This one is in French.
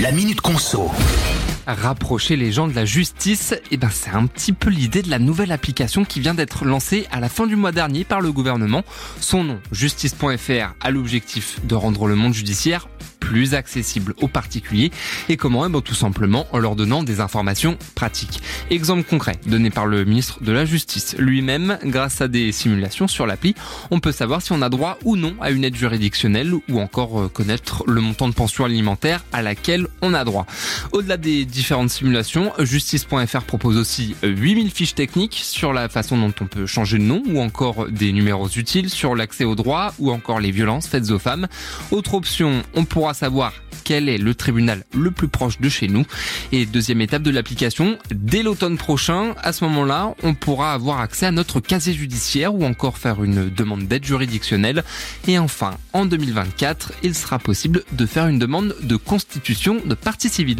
La Minute Conso. Rapprocher les gens de la justice, eh ben c'est un petit peu l'idée de la nouvelle application qui vient d'être lancée à la fin du mois dernier par le gouvernement. Son nom, justice.fr, a l'objectif de rendre le monde judiciaire plus accessible aux particuliers. Et comment eh ben, Tout simplement en leur donnant des informations pratiques. Exemple concret donné par le ministre de la Justice lui-même, grâce à des simulations sur l'appli, on peut savoir si on a droit ou non à une aide juridictionnelle ou encore euh, connaître le montant de pension alimentaire à laquelle on a droit. Au-delà des différentes simulations, justice.fr propose aussi 8000 fiches techniques sur la façon dont on peut changer de nom ou encore des numéros utiles sur l'accès aux droits ou encore les violences faites aux femmes. Autre option, on pourra savoir quel est le tribunal le plus proche de chez nous. Et deuxième étape de l'application, dès l'automne prochain, à ce moment-là, on pourra avoir accès à notre casier judiciaire ou encore faire une demande d'aide juridictionnelle. Et enfin, en 2024, il sera possible de faire une demande de constitution de partie civile.